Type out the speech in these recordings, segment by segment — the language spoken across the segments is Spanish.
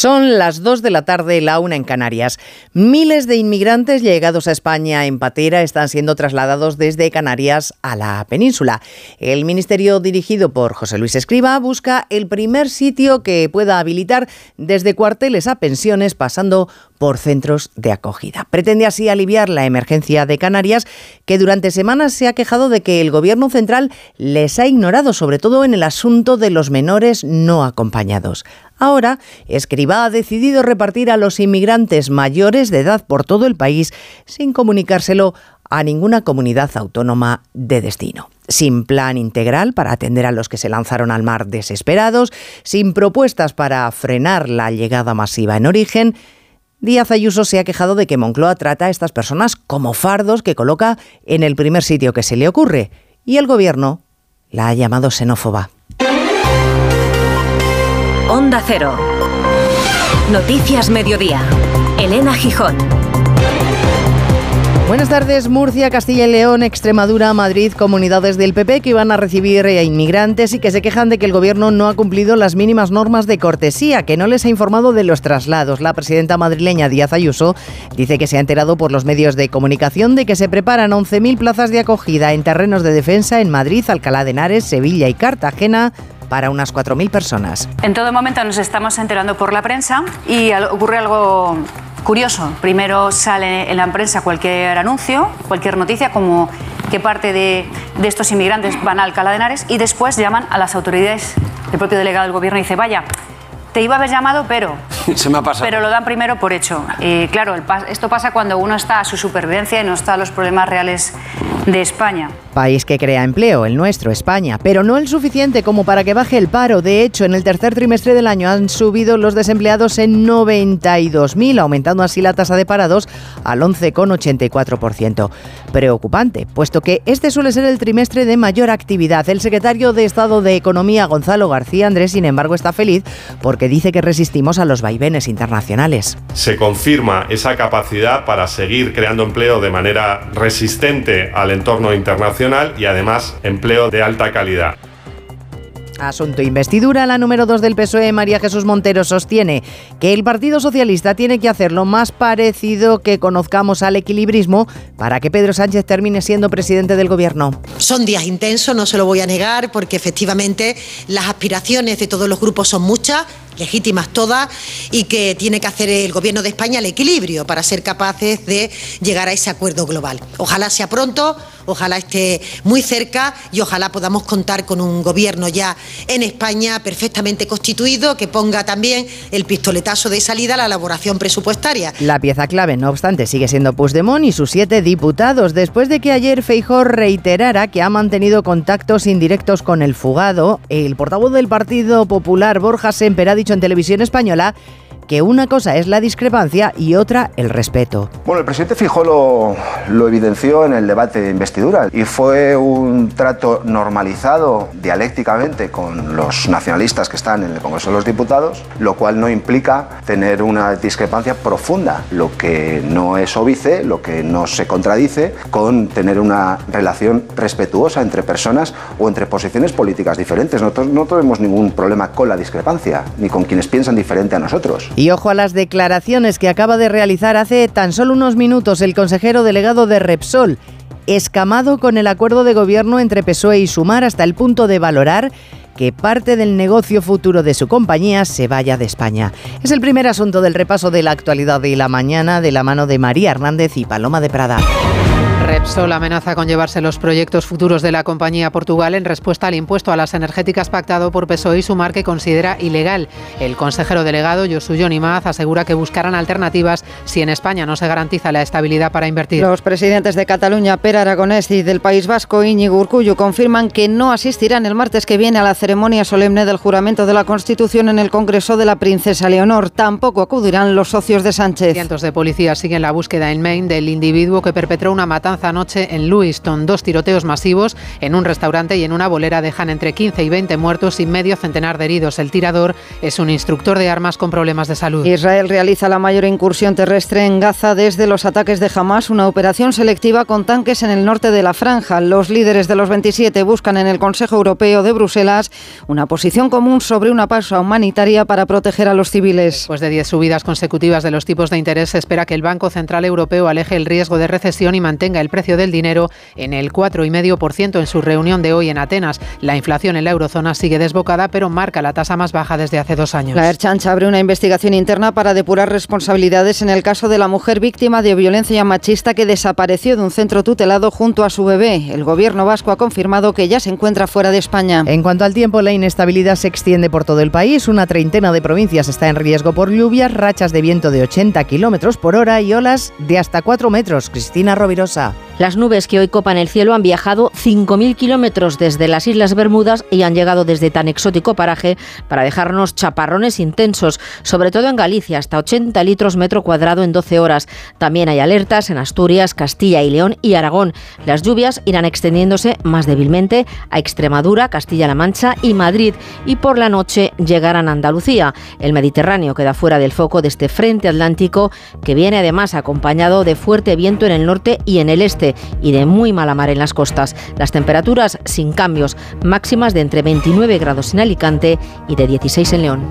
Son las 2 de la tarde, la una en Canarias. Miles de inmigrantes llegados a España en patera están siendo trasladados desde Canarias a la península. El ministerio dirigido por José Luis Escriba busca el primer sitio que pueda habilitar desde cuarteles a pensiones pasando por centros de acogida. Pretende así aliviar la emergencia de Canarias, que durante semanas se ha quejado de que el gobierno central les ha ignorado, sobre todo en el asunto de los menores no acompañados. Ahora, Escriba ha decidido repartir a los inmigrantes mayores de edad por todo el país sin comunicárselo a ninguna comunidad autónoma de destino. Sin plan integral para atender a los que se lanzaron al mar desesperados, sin propuestas para frenar la llegada masiva en origen, Díaz Ayuso se ha quejado de que Moncloa trata a estas personas como fardos que coloca en el primer sitio que se le ocurre, y el gobierno la ha llamado xenófoba. Cero. Noticias Mediodía. Elena Gijón. Buenas tardes, Murcia, Castilla y León, Extremadura, Madrid, comunidades del PP que iban a recibir a inmigrantes y que se quejan de que el gobierno no ha cumplido las mínimas normas de cortesía, que no les ha informado de los traslados. La presidenta madrileña Díaz Ayuso dice que se ha enterado por los medios de comunicación de que se preparan 11.000 plazas de acogida en terrenos de defensa en Madrid, Alcalá de Henares, Sevilla y Cartagena para unas 4.000 personas. En todo momento nos estamos enterando por la prensa y ocurre algo curioso. Primero sale en la prensa cualquier anuncio, cualquier noticia, como que parte de, estos inmigrantes van a Alcalá de Henares y después llaman a las autoridades, el propio delegado del gobierno dice, vaya, te iba a haber llamado, pero... Se me ha pasado. Pero lo dan primero por hecho. Y claro, esto pasa cuando uno está a su supervivencia y no está a los problemas reales de España. País que crea empleo, el nuestro, España, pero no el suficiente como para que baje el paro. De hecho, en el tercer trimestre del año han subido los desempleados en 92.000, aumentando así la tasa de parados al 11,84%. Preocupante, puesto que este suele ser el trimestre de mayor actividad. El secretario de Estado de Economía, Gonzalo García Andrés, sin embargo, está feliz porque dice que resistimos a los vaivenes internacionales. Se confirma esa capacidad para seguir creando empleo de manera resistente al entorno internacional y además empleo de alta calidad. Asunto investidura, la número 2 del PSOE, María Jesús Montero, sostiene que el Partido Socialista tiene que hacer lo más parecido que conozcamos al equilibrismo para que Pedro Sánchez termine siendo presidente del gobierno. Son días intensos, no se lo voy a negar, porque efectivamente las aspiraciones de todos los grupos son muchas legítimas todas y que tiene que hacer el Gobierno de España el equilibrio para ser capaces de llegar a ese acuerdo global. Ojalá sea pronto, ojalá esté muy cerca y ojalá podamos contar con un Gobierno ya en España perfectamente constituido que ponga también el pistoletazo de salida a la elaboración presupuestaria. La pieza clave, no obstante, sigue siendo Puigdemont y sus siete diputados, después de que ayer Feijó reiterara que ha mantenido contactos indirectos con el fugado, el portavoz del Partido Popular, Borja Semper, ha dicho en televisión española que una cosa es la discrepancia y otra el respeto. Bueno, el presidente Fijó lo, lo, evidenció en el debate de investidura y fue un trato normalizado dialécticamente con los nacionalistas que están en el Congreso de los Diputados, lo cual no implica tener una discrepancia profunda, lo que no es óbice, lo que no se contradice con tener una relación respetuosa entre personas o entre posiciones políticas diferentes. Nosotros no tenemos ningún problema con la discrepancia, ni con quienes piensan diferente a nosotros. Y ojo a las declaraciones que acaba de realizar hace tan solo unos minutos el consejero delegado de Repsol, escamado con el acuerdo de gobierno entre PSOE y Sumar hasta el punto de valorar que parte del negocio futuro de su compañía se vaya de España. Es el primer asunto del repaso de la actualidad de la mañana de la mano de María Hernández y Paloma de Prada. Repsol amenaza con llevarse los proyectos futuros de la compañía a Portugal en respuesta al impuesto a las energéticas pactado por PSOE y Sumar que considera ilegal. El consejero delegado Josu Imaz asegura que buscarán alternativas si en España no se garantiza la estabilidad para invertir. Los presidentes de Cataluña, Per Aragonés y del País Vasco, Íñigo Urcullu, confirman que no asistirán el martes que viene a la ceremonia solemne del juramento de la Constitución en el Congreso de la Princesa Leonor. Tampoco acudirán los socios de Sánchez. Cientos de policías siguen la búsqueda en Maine del individuo que perpetró una matanza matanza anoche en Lewiston. Dos tiroteos masivos en un restaurante y en una bolera dejan entre 15 y 20 muertos y medio centenar de heridos. El tirador es un instructor de armas con problemas de salud. Israel realiza la mayor incursión terrestre en Gaza desde los ataques de Hamas, una operación selectiva con tanques en el norte de la franja. Los líderes de los 27 buscan en el Consejo Europeo de Bruselas una posición común sobre una pausa humanitaria para proteger a los civiles. Después de 10 subidas consecutivas de los tipos de interés, se espera que el Banco Central Europeo aleje el riesgo de recesión y mantenga el precio del dinero en el 4,5% en su reunión de hoy en Atenas. La inflación en la eurozona sigue desbocada, pero marca la tasa más baja desde hace dos años. La Erchancha abre una investigación interna para depurar responsabilidades en el caso de la mujer víctima de violencia machista que desapareció de un centro tutelado junto a su bebé. El gobierno vasco ha confirmado que ya se encuentra fuera de España. En cuanto al tiempo, la inestabilidad se extiende por todo el país. Una treintena de provincias está en riesgo por lluvias, rachas de viento de 80 kilómetros por hora y olas de hasta 4 metros. Cristina Rovirosa. 있습니다. Las nubes que hoy copan el cielo han viajado 5.000 kilómetros desde las Islas Bermudas y han llegado desde tan exótico paraje para dejarnos chaparrones intensos, sobre todo en Galicia, hasta 80 litros metro cuadrado en 12 horas. También hay alertas en Asturias, Castilla y León y Aragón. Las lluvias irán extendiéndose más débilmente a Extremadura, Castilla-La Mancha y Madrid y por la noche llegarán a Andalucía. El Mediterráneo queda fuera del foco de este frente atlántico que viene además acompañado de fuerte viento en el norte y en el este y de muy mala mar en las costas. Las temperaturas sin cambios, máximas de entre 29 grados en Alicante y de 16 en León.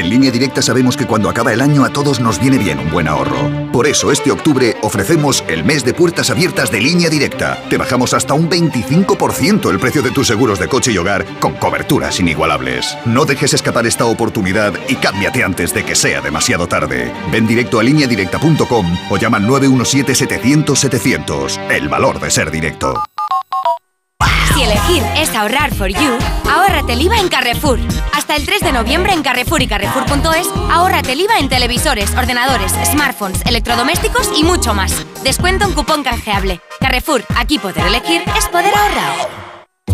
En línea directa sabemos que cuando acaba el año a todos nos viene bien un buen ahorro. Por eso este octubre ofrecemos el mes de puertas abiertas de línea directa. Te bajamos hasta un 25% el precio de tus seguros de coche y hogar con coberturas inigualables. No dejes escapar esta oportunidad y cámbiate antes de que sea demasiado tarde. Ven directo a lineadirecta.com o llama al 917-700-700. El valor de ser directo. Elegir es ahorrar for you, ahórrate el IVA en Carrefour. Hasta el 3 de noviembre en Carrefour y Carrefour.es, ahórrate el IVA en televisores, ordenadores, smartphones, electrodomésticos y mucho más. Descuento en cupón canjeable. Carrefour, aquí poder elegir es poder ahorrar.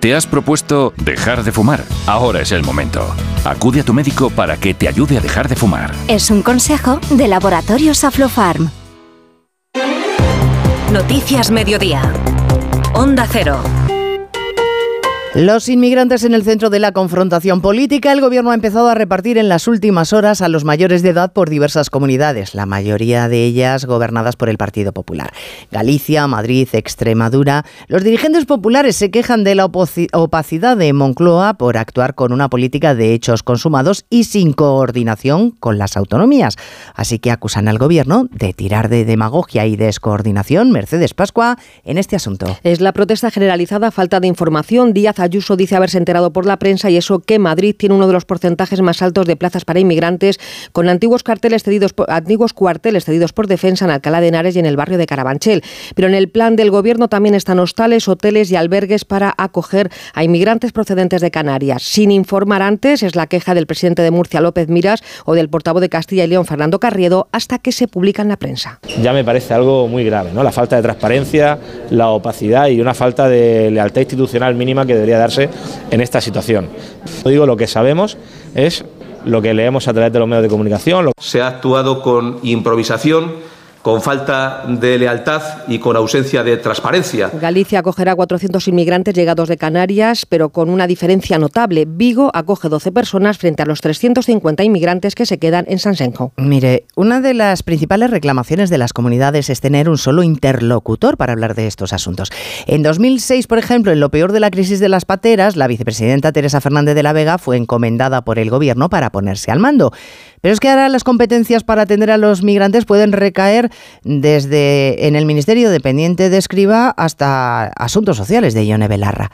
¿Te has propuesto dejar de fumar? Ahora es el momento. Acude a tu médico para que te ayude a dejar de fumar. Es un consejo de Laboratorios Aflofarm. Noticias Mediodía. Onda Cero. Los inmigrantes en el centro de la confrontación política, el gobierno ha empezado a repartir en las últimas horas a los mayores de edad por diversas comunidades, la mayoría de ellas gobernadas por el Partido Popular. Galicia, Madrid, Extremadura. Los dirigentes populares se quejan de la opacidad de Moncloa por actuar con una política de hechos consumados y sin coordinación con las autonomías. Así que acusan al gobierno de tirar de demagogia y descoordinación. Mercedes Pascua en este asunto. Es la protesta generalizada, falta de información. Díaz Ayuso dice haberse enterado por la prensa y eso que Madrid tiene uno de los porcentajes más altos de plazas para inmigrantes, con antiguos carteles cedidos por, antiguos cuarteles cedidos por defensa en Alcalá de Henares y en el barrio de Carabanchel. Pero en el plan del gobierno también están hostales, hoteles y albergues para acoger a inmigrantes procedentes de Canarias. Sin informar antes, es la queja del presidente de Murcia, López Miras, o del portavoz de Castilla y León, Fernando Carriedo, hasta que se publica en la prensa. Ya me parece algo muy grave, ¿no? La falta de transparencia, la opacidad y una falta de lealtad institucional mínima que debería darse en esta situación. Digo, lo que sabemos es lo que leemos a través de los medios de comunicación. Se ha actuado con improvisación con falta de lealtad y con ausencia de transparencia. Galicia acogerá 400 inmigrantes llegados de Canarias, pero con una diferencia notable. Vigo acoge 12 personas frente a los 350 inmigrantes que se quedan en Sansenjo. Mire, una de las principales reclamaciones de las comunidades es tener un solo interlocutor para hablar de estos asuntos. En 2006, por ejemplo, en lo peor de la crisis de las pateras, la vicepresidenta Teresa Fernández de la Vega fue encomendada por el gobierno para ponerse al mando. Pero es que ahora las competencias para atender a los migrantes pueden recaer desde en el Ministerio dependiente de Escriba hasta Asuntos Sociales de Ione Belarra.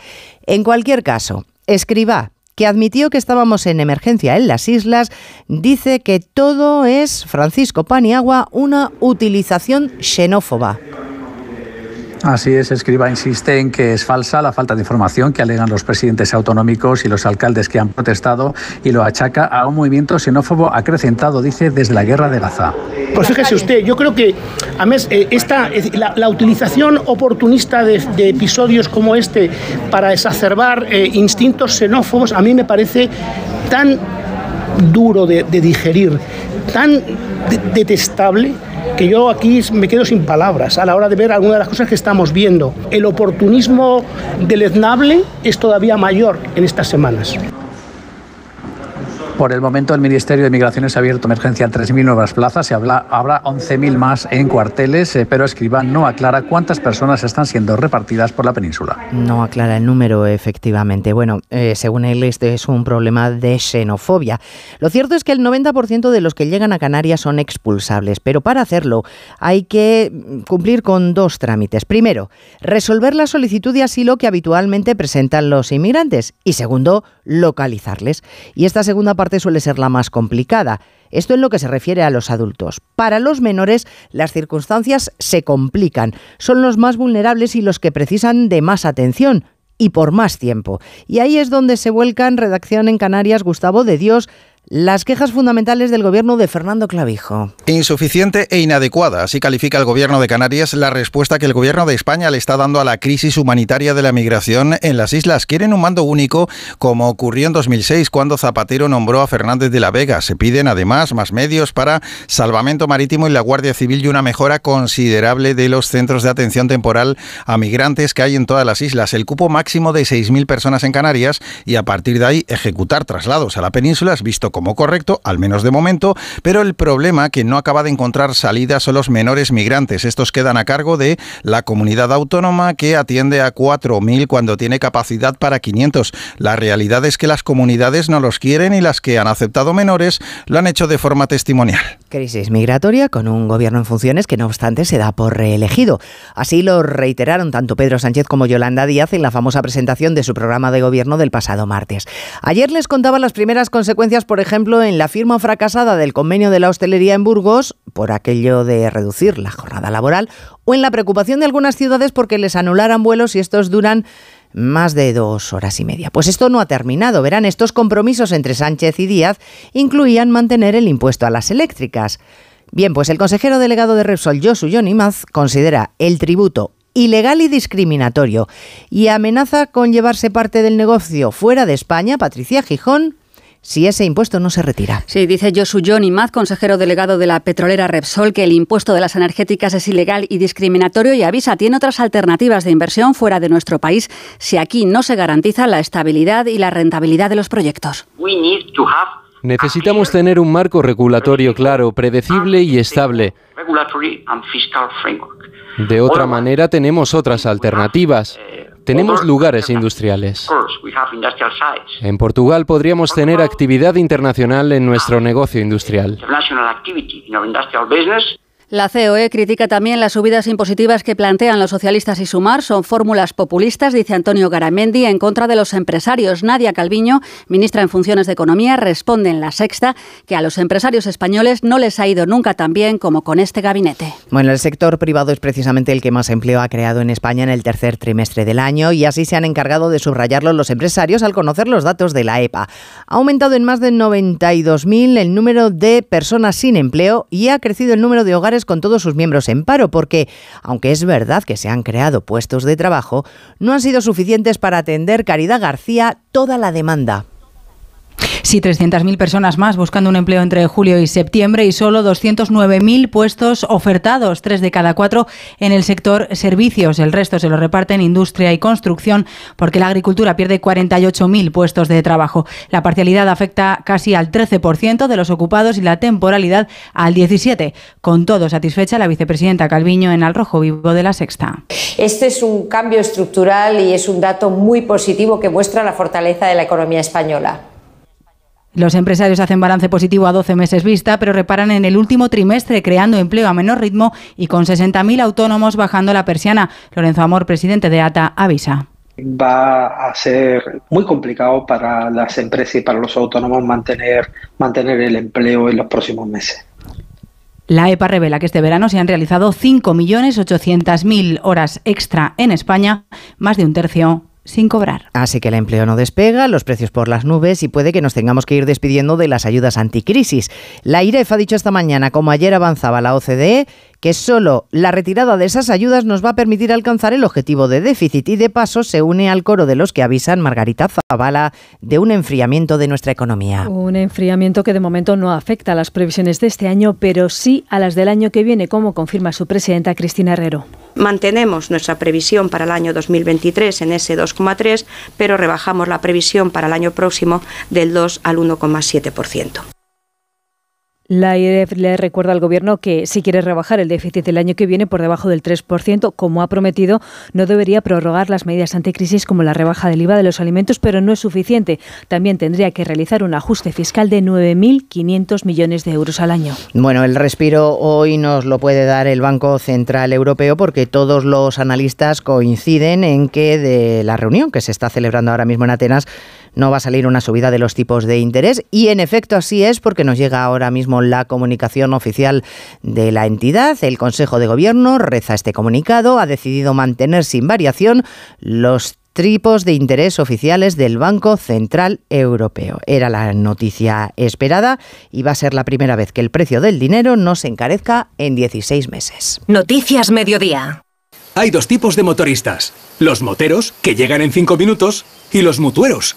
En cualquier caso, Escriba que admitió que estábamos en emergencia en las islas, dice que todo es, Francisco Paniagua, una utilización xenófoba. Así es, Escriba insiste en que es falsa la falta de información que alegan los presidentes autonómicos y los alcaldes que han protestado y lo achaca a un movimiento xenófobo acrecentado, dice, desde la guerra de Gaza. Pues fíjese usted, yo creo que además, eh, esta, la, utilización oportunista de, episodios como este para exacerbar eh, instintos xenófobos a mí me parece tan duro de, digerir, tan detestable que yo aquí me quedo sin palabras a la hora de ver algunas de las cosas que estamos viendo. El oportunismo deleznable es todavía mayor en estas semanas. Por el momento, el Ministerio de Migraciones ha abierto emergencia en 3.000 nuevas plazas y habla, habrá 11.000 más en cuarteles, eh, pero Escribán no aclara cuántas personas están siendo repartidas por la península. No aclara el número, efectivamente. Bueno, eh, según él, este es un problema de xenofobia. Lo cierto es que el 90% de los que llegan a Canarias son expulsables, pero para hacerlo hay que cumplir con dos trámites. Primero, resolver la solicitud de asilo que habitualmente presentan los inmigrantes y segundo, localizarles. Y esta segunda parte suele ser la más complicada. Esto en lo que se refiere a los adultos. Para los menores, las circunstancias se complican. Son los más vulnerables y los que precisan de más atención y por más tiempo. Y ahí es donde se vuelcan Redacción en Canarias Gustavo de Dios, las quejas fundamentales del gobierno de Fernando Clavijo. Insuficiente e inadecuada, así califica el gobierno de Canarias la respuesta que el gobierno de España le está dando a la crisis humanitaria de la migración en las islas. Quieren un mando único, como ocurrió en 2006 cuando Zapatero nombró a Fernández de la Vega. Se piden además más medios para salvamento marítimo y la Guardia Civil y una mejora considerable de los centros de atención temporal a migrantes que hay en todas las islas. El cupo máximo de 6.000 personas en Canarias y a partir de ahí ejecutar traslados a la península es visto como correcto, al menos de momento, pero el problema que no acaba de encontrar salida son los menores migrantes. Estos quedan a cargo de la comunidad autónoma que atiende a 4.000 cuando tiene capacidad para 500. La realidad es que las comunidades no los quieren y las que han aceptado menores lo han hecho de forma testimonial. Crisis migratoria con un gobierno en funciones que no obstante se da por reelegido. Así lo reiteraron tanto Pedro Sánchez como Yolanda Díaz en la famosa presentación de su programa de gobierno del pasado martes. Ayer les contaba las primeras consecuencias, por ejemplo, en la firma fracasada del convenio de la hostelería en Burgos por aquello de reducir la jornada laboral o en la preocupación de algunas ciudades porque les anularan vuelos y estos duran más de dos horas y media. Pues esto no ha terminado. Verán, estos compromisos entre Sánchez y Díaz incluían mantener el impuesto a las eléctricas. Bien, pues el consejero delegado de Repsol, Josu Maz, considera el tributo ilegal y discriminatorio y amenaza con llevarse parte del negocio fuera de España. Patricia Gijón si ese impuesto no se retira. Sí, dice Josu Johnny Maz, consejero delegado de la petrolera Repsol, que el impuesto de las energéticas es ilegal y discriminatorio y avisa, tiene otras alternativas de inversión fuera de nuestro país si aquí no se garantiza la estabilidad y la rentabilidad de los proyectos. Necesitamos tener un marco regulatorio claro, predecible y estable. De otra manera tenemos otras alternativas. Tenemos lugares industriales. En Portugal podríamos tener actividad internacional en nuestro negocio industrial. La COE critica también las subidas impositivas que plantean los socialistas y Sumar. Son fórmulas populistas, dice Antonio Garamendi, en contra de los empresarios. Nadia Calviño, ministra en funciones de Economía, responde en la sexta que a los empresarios españoles no les ha ido nunca tan bien como con este gabinete. Bueno, el sector privado es precisamente el que más empleo ha creado en España en el tercer trimestre del año y así se han encargado de subrayarlo los empresarios al conocer los datos de la EPA. Ha aumentado en más de 92.000 el número de personas sin empleo y ha crecido el número de hogares con todos sus miembros en paro, porque, aunque es verdad que se han creado puestos de trabajo, no han sido suficientes para atender Caridad García toda la demanda. Sí, 300.000 personas más buscando un empleo entre julio y septiembre y solo 209.000 puestos ofertados, tres de cada cuatro en el sector servicios. El resto se lo reparten industria y construcción porque la agricultura pierde 48.000 puestos de trabajo. La parcialidad afecta casi al 13% de los ocupados y la temporalidad al 17%. Con todo, satisfecha la vicepresidenta Calviño en Al Rojo Vivo de la Sexta. Este es un cambio estructural y es un dato muy positivo que muestra la fortaleza de la economía española. Los empresarios hacen balance positivo a 12 meses vista, pero reparan en el último trimestre creando empleo a menor ritmo y con 60.000 autónomos bajando la persiana. Lorenzo Amor, presidente de ATA, avisa va a ser muy complicado para las empresas y para los autónomos mantener, mantener el empleo en los próximos meses. La EPA revela que este verano se han realizado 5.800.000 horas extra en España, más de un tercio sin cobrar. Así que el empleo no despega, los precios por las nubes y puede que nos tengamos que ir despidiendo de las ayudas anticrisis. La IREF ha dicho esta mañana, como ayer avanzaba la OCDE, que solo la retirada de esas ayudas nos va a permitir alcanzar el objetivo de déficit y de paso se une al coro de los que avisan Margarita Zavala de un enfriamiento de nuestra economía. Un enfriamiento que de momento no afecta a las previsiones de este año, pero sí a las del año que viene, como confirma su presidenta Cristina Herrero. Mantenemos nuestra previsión para el año 2023 en ese 2,3, pero rebajamos la previsión para el año próximo del 2 al 1,7%. La IREF le recuerda al Gobierno que si quiere rebajar el déficit del año que viene por debajo del 3%, como ha prometido, no debería prorrogar las medidas anticrisis como la rebaja del IVA de los alimentos, pero no es suficiente. También tendría que realizar un ajuste fiscal de 9.500 millones de euros al año. Bueno, el respiro hoy nos lo puede dar el Banco Central Europeo porque todos los analistas coinciden en que de la reunión que se está celebrando ahora mismo en Atenas no va a salir una subida de los tipos de interés y en efecto así es porque nos llega ahora mismo la comunicación oficial de la entidad. El Consejo de Gobierno reza este comunicado, ha decidido mantener sin variación los tipos de interés oficiales del Banco Central Europeo. Era la noticia esperada y va a ser la primera vez que el precio del dinero no se encarezca en 16 meses. Noticias Mediodía. Hay dos tipos de motoristas. Los moteros, que llegan en 5 minutos, y los mutueros,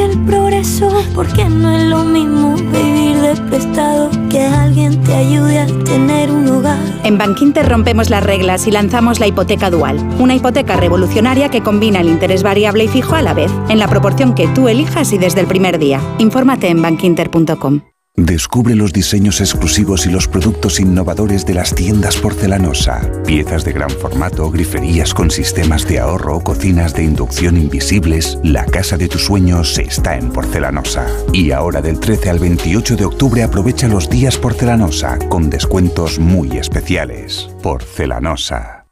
el progreso, porque no es lo mismo vivir de prestado que alguien te ayude a tener un hogar. En Bankinter rompemos las reglas y lanzamos la hipoteca dual, una hipoteca revolucionaria que combina el interés variable y fijo a la vez, en la proporción que tú elijas y desde el primer día. Infórmate en bankinter.com. Descubre los diseños exclusivos y los productos innovadores de las tiendas porcelanosa. Piezas de gran formato, griferías con sistemas de ahorro, cocinas de inducción invisibles. La casa de tus sueños está en porcelanosa. Y ahora del 13 al 28 de octubre aprovecha los días porcelanosa con descuentos muy especiales. Porcelanosa.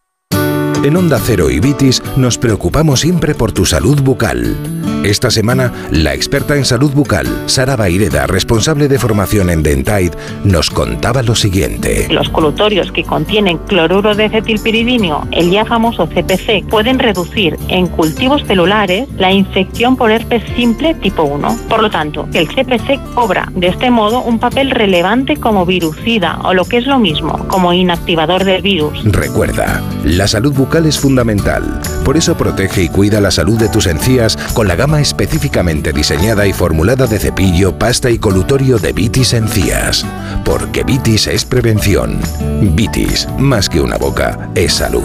En Onda Cero y Vitis nos preocupamos siempre por tu salud bucal. Esta semana, la experta en salud bucal, Sara Baireda, responsable de formación en Dentaid, nos contaba lo siguiente. Los colutorios que contienen cloruro de acetilpiridinio, el ya famoso CPC, pueden reducir en cultivos celulares la infección por herpes simple tipo 1. Por lo tanto, el CPC cobra de este modo un papel relevante como virucida o lo que es lo mismo, como inactivador del virus. Recuerda, la salud bucal es fundamental. Por eso protege y cuida la salud de tus encías con la gama específicamente diseñada y formulada de cepillo, pasta y colutorio de Vitis Encías. Porque Vitis es prevención. Vitis, más que una boca, es salud.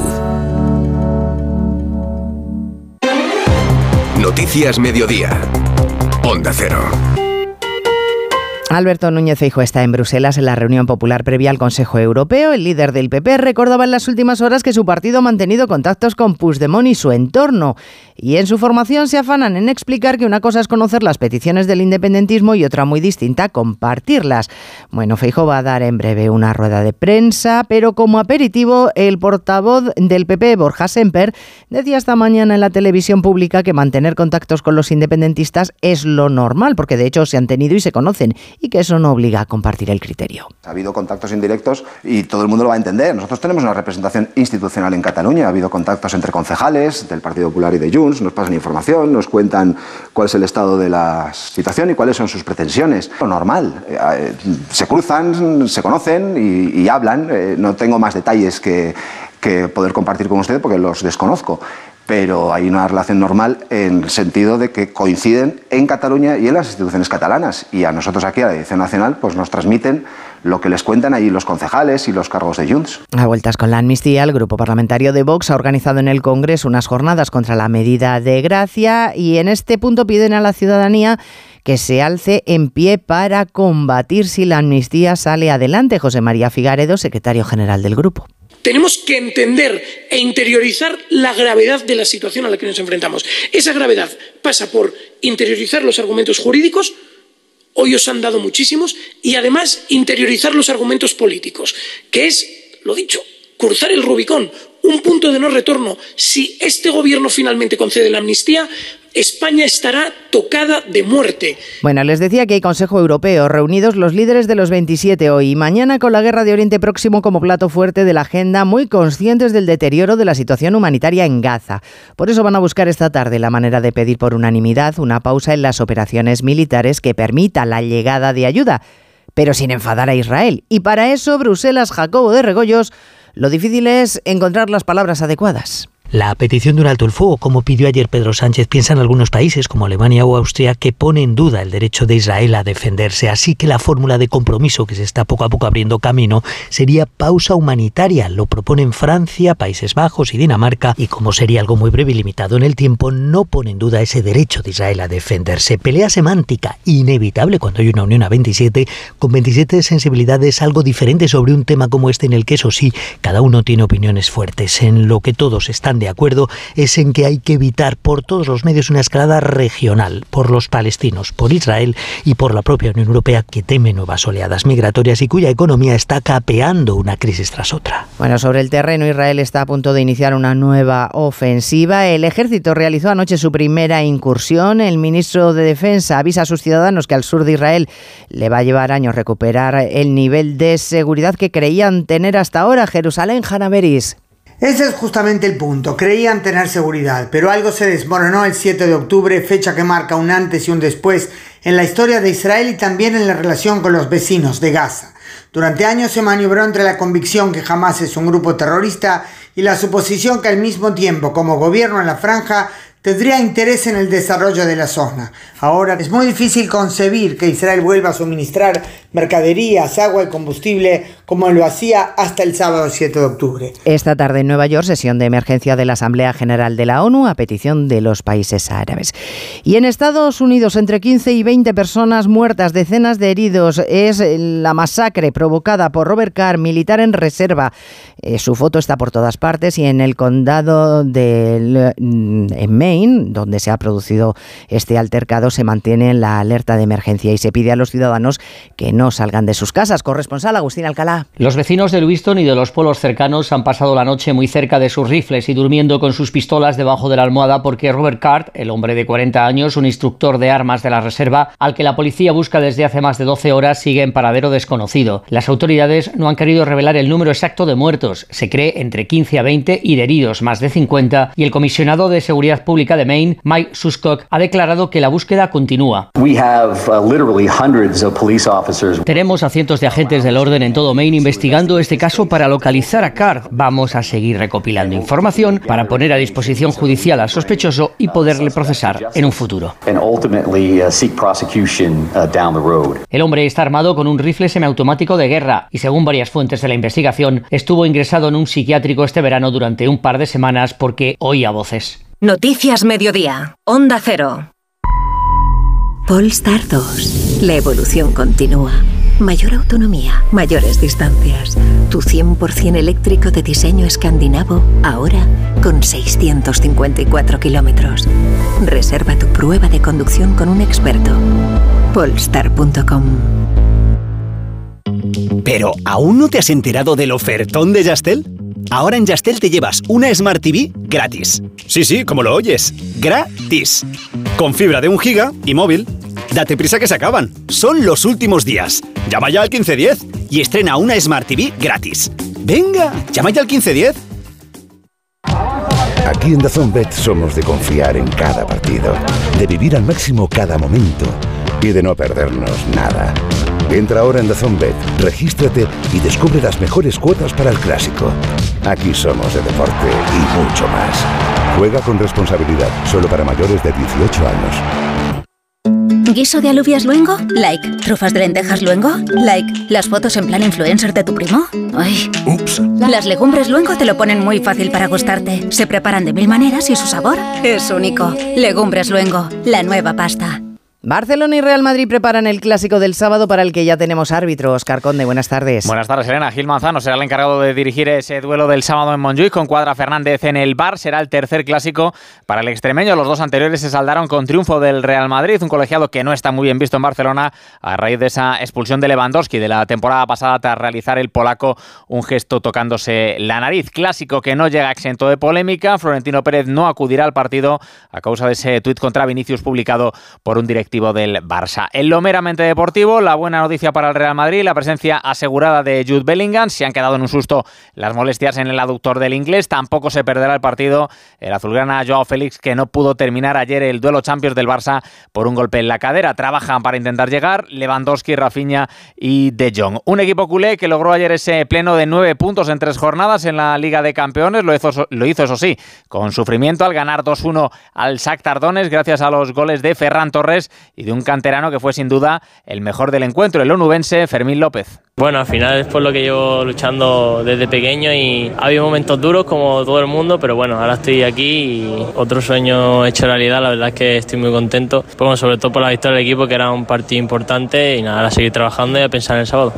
Noticias Mediodía. Onda Cero. Alberto Núñez Feijo está en Bruselas en la reunión popular previa al Consejo Europeo. El líder del PP recordaba en las últimas horas que su partido ha mantenido contactos con Puigdemont y su entorno. Y en su formación se afanan en explicar que una cosa es conocer las peticiones del independentismo y otra muy distinta, compartirlas. Bueno, Feijo va a dar en breve una rueda de prensa, pero como aperitivo, el portavoz del PP, Borja Semper, decía esta mañana en la televisión pública que mantener contactos con los independentistas es lo normal, porque de hecho se han tenido y se conocen y que eso no obliga a compartir el criterio. Ha habido contactos indirectos y todo el mundo lo va a entender. Nosotros tenemos una representación institucional en Cataluña. Ha habido contactos entre concejales del Partido Popular y de Junts. Nos pasan información, nos cuentan cuál es el estado de la situación y cuáles son sus pretensiones. Lo normal. Eh, se cruzan, se conocen y, hablan. Eh, no tengo más detalles que, que poder compartir con usted porque los desconozco pero hay una relación normal en el sentido de que coinciden en Cataluña y en las instituciones catalanas. Y a nosotros aquí, a la Dirección Nacional, pues nos transmiten lo que les cuentan allí los concejales y los cargos de Junts. A vueltas con la amnistía, el grupo parlamentario de Vox ha organizado en el Congreso unas jornadas contra la medida de gracia y en este punto piden a la ciudadanía que se alce en pie para combatir si la amnistía sale adelante. José María Figaredo, secretario general del grupo. Tenemos que entender e interiorizar la gravedad de la situación a la que nos enfrentamos. Esa gravedad pasa por interiorizar los argumentos jurídicos, hoy os han dado muchísimos, y además interiorizar los argumentos políticos, que es, lo dicho, cruzar el Rubicón, un punto de no retorno. Si este gobierno finalmente concede la amnistía, España estará tocada de muerte. Bueno, les decía que hay Consejo Europeo, reunidos los líderes de los 27 hoy y mañana con la guerra de Oriente Próximo como plato fuerte de la agenda, muy conscientes del deterioro de la situación humanitaria en Gaza. Por eso van a buscar esta tarde la manera de pedir por unanimidad una pausa en las operaciones militares que permita la llegada de ayuda, pero sin enfadar a Israel. Y para eso, Bruselas, Jacobo de Regoyos, lo difícil es encontrar las palabras adecuadas. La petición de un alto el fuego, como pidió ayer Pedro Sánchez, piensa en algunos países como Alemania o Austria que pone en duda el derecho de Israel a defenderse. Así que la fórmula de compromiso que se está poco a poco abriendo camino sería pausa humanitaria. Lo proponen Francia, Países Bajos y Dinamarca y como sería algo muy breve y limitado en el tiempo, no pone en duda ese derecho de Israel a defenderse. Pelea semántica, inevitable cuando hay una unión a 27, con 27 sensibilidades algo diferente sobre un tema como este en el que eso sí, cada uno tiene opiniones fuertes. En lo que todos están de acuerdo es en que hay que evitar por todos los medios una escalada regional, por los palestinos, por Israel y por la propia Unión Europea que teme nuevas oleadas migratorias y cuya economía está capeando una crisis tras otra. Bueno, sobre el terreno, Israel está a punto de iniciar una nueva ofensiva. El ejército realizó anoche su primera incursión. El ministro de Defensa avisa a sus ciudadanos que al sur de Israel le va a llevar años recuperar el nivel de seguridad que creían tener hasta ahora. Jerusalén, Hanaveris. Ese es justamente el punto. Creían tener seguridad, pero algo se desmoronó el 7 de octubre, fecha que marca un antes y un después en la historia de Israel y también en la relación con los vecinos de Gaza. Durante años se maniobró entre la convicción que jamás es un grupo terrorista y la suposición que al mismo tiempo, como gobierno en la franja, tendría interés en el desarrollo de la zona. Ahora es muy difícil concebir que Israel vuelva a suministrar mercaderías, agua y combustible como lo hacía hasta el sábado 7 de octubre. Esta tarde en Nueva York, sesión de emergencia de la Asamblea General de la ONU a petición de los países árabes. Y en Estados Unidos, entre 15 y 20 personas muertas, decenas de heridos. Es la masacre provocada por Robert Carr, militar en reserva. Eh, su foto está por todas partes y en el condado de Maine donde se ha producido este altercado, se mantiene la alerta de emergencia y se pide a los ciudadanos que no salgan de sus casas. Corresponsal Agustín Alcalá. Los vecinos de Lewiston y de los pueblos cercanos han pasado la noche muy cerca de sus rifles y durmiendo con sus pistolas debajo de la almohada porque Robert Card, el hombre de 40 años, un instructor de armas de la reserva, al que la policía busca desde hace más de 12 horas, sigue en paradero desconocido. Las autoridades no han querido revelar el número exacto de muertos. Se cree entre 15 a 20 y de heridos más de 50 y el comisionado de Seguridad Pública de Maine, Mike Suscock, ha declarado que la búsqueda continúa. Uh, Tenemos a cientos de agentes del orden en todo Maine investigando este caso para localizar a Card. Vamos a seguir recopilando información para poner a disposición judicial al sospechoso y poderle procesar en un futuro. Uh, uh, El hombre está armado con un rifle semiautomático de guerra y según varias fuentes de la investigación estuvo ingresado en un psiquiátrico este verano durante un par de semanas porque oía voces. Noticias Mediodía, Onda Cero. Polestar 2. La evolución continúa. Mayor autonomía, mayores distancias. Tu 100% eléctrico de diseño escandinavo, ahora con 654 kilómetros. Reserva tu prueba de conducción con un experto. Polestar.com ¿Pero aún no te has enterado del ofertón de Yastel? Ahora en Yastel te llevas una Smart TV gratis. Sí, sí, como lo oyes. Gratis. Con fibra de un giga y móvil. Date prisa que se acaban. Son los últimos días. Llama ya al 1510 y estrena una Smart TV gratis. Venga, llama ya al 1510. Aquí en Dazón Bet somos de confiar en cada partido, de vivir al máximo cada momento y de no perdernos nada. Entra ahora en Dazón Bet, regístrate y descubre las mejores cuotas para el clásico. Aquí somos de deporte y mucho más. Juega con responsabilidad, solo para mayores de 18 años. ¿Guiso de alubias luengo? Like. ¿Trufas de lentejas luengo? Like. ¿Las fotos en plan influencer de tu primo? Ay. Ups. Las legumbres luengo te lo ponen muy fácil para gustarte. Se preparan de mil maneras y su sabor es único. Legumbres luengo, la nueva pasta. Barcelona y Real Madrid preparan el clásico del sábado para el que ya tenemos árbitro. Oscar Conde, buenas tardes. Buenas tardes, Elena. Gil Manzano será el encargado de dirigir ese duelo del sábado en Montjuic con Cuadra Fernández en el bar. Será el tercer clásico para el extremeño. Los dos anteriores se saldaron con triunfo del Real Madrid, un colegiado que no está muy bien visto en Barcelona a raíz de esa expulsión de Lewandowski de la temporada pasada tras realizar el polaco un gesto tocándose la nariz. Clásico que no llega exento de polémica. Florentino Pérez no acudirá al partido a causa de ese tuit contra Vinicius publicado por un del Barça. En lo meramente deportivo, la buena noticia para el Real Madrid, la presencia asegurada de Jude Bellingham. Se han quedado en un susto las molestias en el aductor del inglés. Tampoco se perderá el partido el azulgrana Joao Félix, que no pudo terminar ayer el duelo Champions del Barça por un golpe en la cadera. Trabajan para intentar llegar Lewandowski, Rafinha y De Jong. Un equipo culé que logró ayer ese pleno de nueve puntos en tres jornadas en la Liga de Campeones. Lo hizo, lo hizo eso sí, con sufrimiento al ganar 2-1 al Sac Tardones gracias a los goles de Ferran Torres y de un canterano que fue sin duda el mejor del encuentro, el onubense Fermín López. Bueno, al final es por lo que llevo luchando desde pequeño y ha habido momentos duros como todo el mundo, pero bueno, ahora estoy aquí y otro sueño hecho realidad, la verdad es que estoy muy contento, pues sobre todo por la victoria del equipo que era un partido importante y nada, a seguir trabajando y a pensar en el sábado.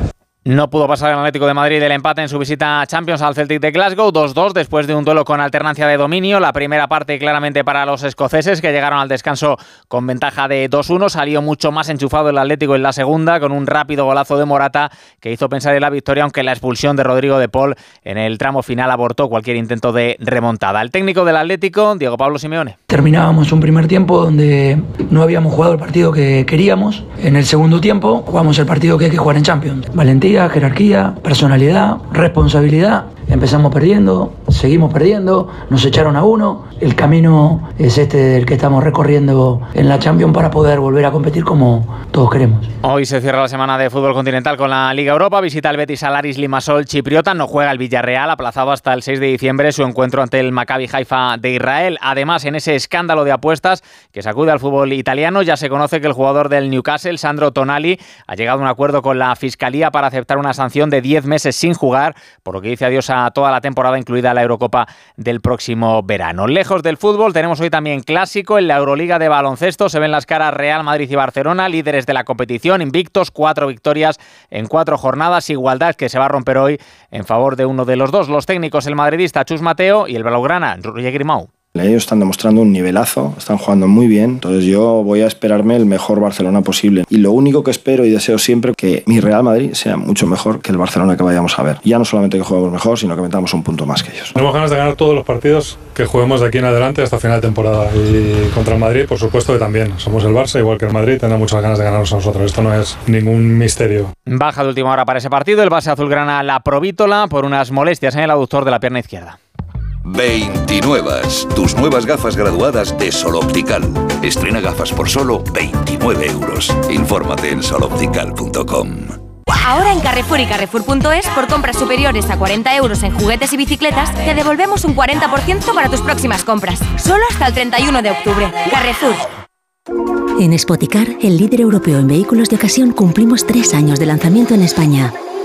No pudo pasar el Atlético de Madrid del empate en su visita a Champions al Celtic de Glasgow, 2-2 después de un duelo con alternancia de dominio. La primera parte claramente para los escoceses que llegaron al descanso con ventaja de 2-1. Salió mucho más enchufado el Atlético en la segunda con un rápido golazo de Morata que hizo pensar en la victoria, aunque la expulsión de Rodrigo de Paul en el tramo final abortó cualquier intento de remontada. El técnico del Atlético, Diego Pablo Simeone. Terminábamos un primer tiempo donde no habíamos jugado el partido que queríamos. En el segundo tiempo jugamos el partido que hay que jugar en Champions. Valentía jerarquía, personalidad, responsabilidad. Empezamos perdiendo, seguimos perdiendo, nos echaron a uno. El camino es este el que estamos recorriendo en la Champions para poder volver a competir como todos queremos. Hoy se cierra la semana de fútbol continental con la Liga Europa. Visita el Betis Alaris Limasol Chipriota. No juega el Villarreal, aplazado hasta el 6 de diciembre su encuentro ante el Maccabi Haifa de Israel. Además, en ese escándalo de apuestas que sacude al fútbol italiano, ya se conoce que el jugador del Newcastle, Sandro Tonali, ha llegado a un acuerdo con la Fiscalía para aceptar una sanción de 10 meses sin jugar, por lo que dice adiós a toda la temporada, incluida la Eurocopa del próximo verano. Lejos del fútbol, tenemos hoy también clásico en la Euroliga de baloncesto. Se ven las caras Real Madrid y Barcelona, líderes de la competición, invictos, cuatro victorias en cuatro jornadas. Igualdad que se va a romper hoy en favor de uno de los dos. Los técnicos, el madridista Chus Mateo y el belgrana Roger Grimau. Ellos están demostrando un nivelazo, están jugando muy bien, entonces yo voy a esperarme el mejor Barcelona posible. Y lo único que espero y deseo siempre que mi Real Madrid sea mucho mejor que el Barcelona que vayamos a ver. Ya no solamente que juguemos mejor, sino que metamos un punto más que ellos. Tenemos ganas de ganar todos los partidos que juguemos de aquí en adelante hasta final de temporada. Y contra el Madrid, por supuesto que también. Somos el Barça, igual que el Madrid, tenemos muchas ganas de ganarnos a nosotros. Esto no es ningún misterio. Baja de última hora para ese partido, el base azulgrana la provítola por unas molestias en el aductor de la pierna izquierda. 29. Tus nuevas gafas graduadas de Sol Optical. Estrena gafas por solo 29 euros. Infórmate en soloptical.com. Ahora en Carrefour y Carrefour.es, por compras superiores a 40 euros en juguetes y bicicletas, te devolvemos un 40% para tus próximas compras. Solo hasta el 31 de octubre. Carrefour. En Spoticar, el líder europeo en vehículos de ocasión, cumplimos tres años de lanzamiento en España.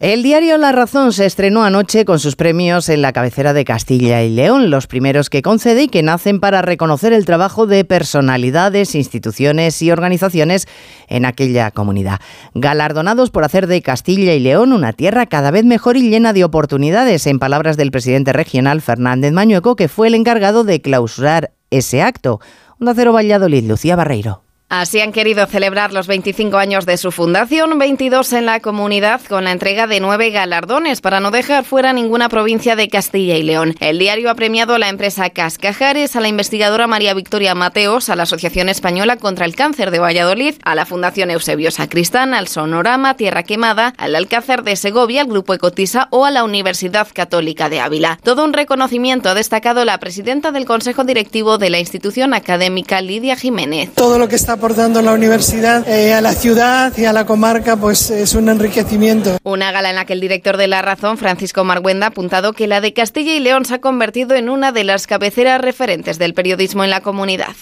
El diario La Razón se estrenó anoche con sus premios en la cabecera de Castilla y León, los primeros que concede y que nacen para reconocer el trabajo de personalidades, instituciones y organizaciones en aquella comunidad. Galardonados por hacer de Castilla y León una tierra cada vez mejor y llena de oportunidades, en palabras del presidente regional Fernández Mañueco, que fue el encargado de clausurar ese acto. Un acero Valladolid, Lucía Barreiro. Así han querido celebrar los 25 años de su fundación, 22 en la comunidad, con la entrega de nueve galardones para no dejar fuera ninguna provincia de Castilla y León. El diario ha premiado a la empresa Cascajares, a la investigadora María Victoria Mateos, a la Asociación Española contra el Cáncer de Valladolid, a la Fundación Eusebio Sacristán, al Sonorama Tierra Quemada, al Alcázar de Segovia, al Grupo Ecotisa o a la Universidad Católica de Ávila. Todo un reconocimiento ha destacado la presidenta del Consejo Directivo de la institución académica, Lidia Jiménez. Todo lo que está aportando la universidad eh, a la ciudad y a la comarca, pues es un enriquecimiento. Una gala en la que el director de La Razón, Francisco Marguenda, ha apuntado que la de Castilla y León se ha convertido en una de las cabeceras referentes del periodismo en la comunidad.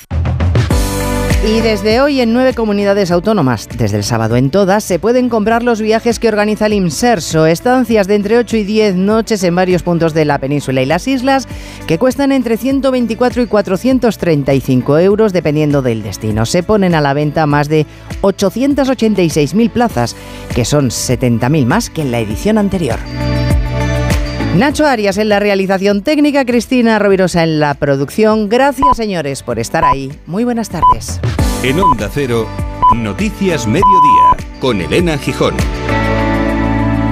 Y desde hoy en nueve comunidades autónomas, desde el sábado en todas, se pueden comprar los viajes que organiza el IMSERSO, estancias de entre 8 y 10 noches en varios puntos de la península y las islas, que cuestan entre 124 y 435 euros dependiendo del destino. Se ponen a la venta más de 886.000 plazas, que son 70.000 más que en la edición anterior. Nacho Arias en la realización técnica, Cristina Rovirosa en la producción. Gracias, señores, por estar ahí. Muy buenas tardes. En Onda Cero, Noticias Mediodía, con Elena Gijón.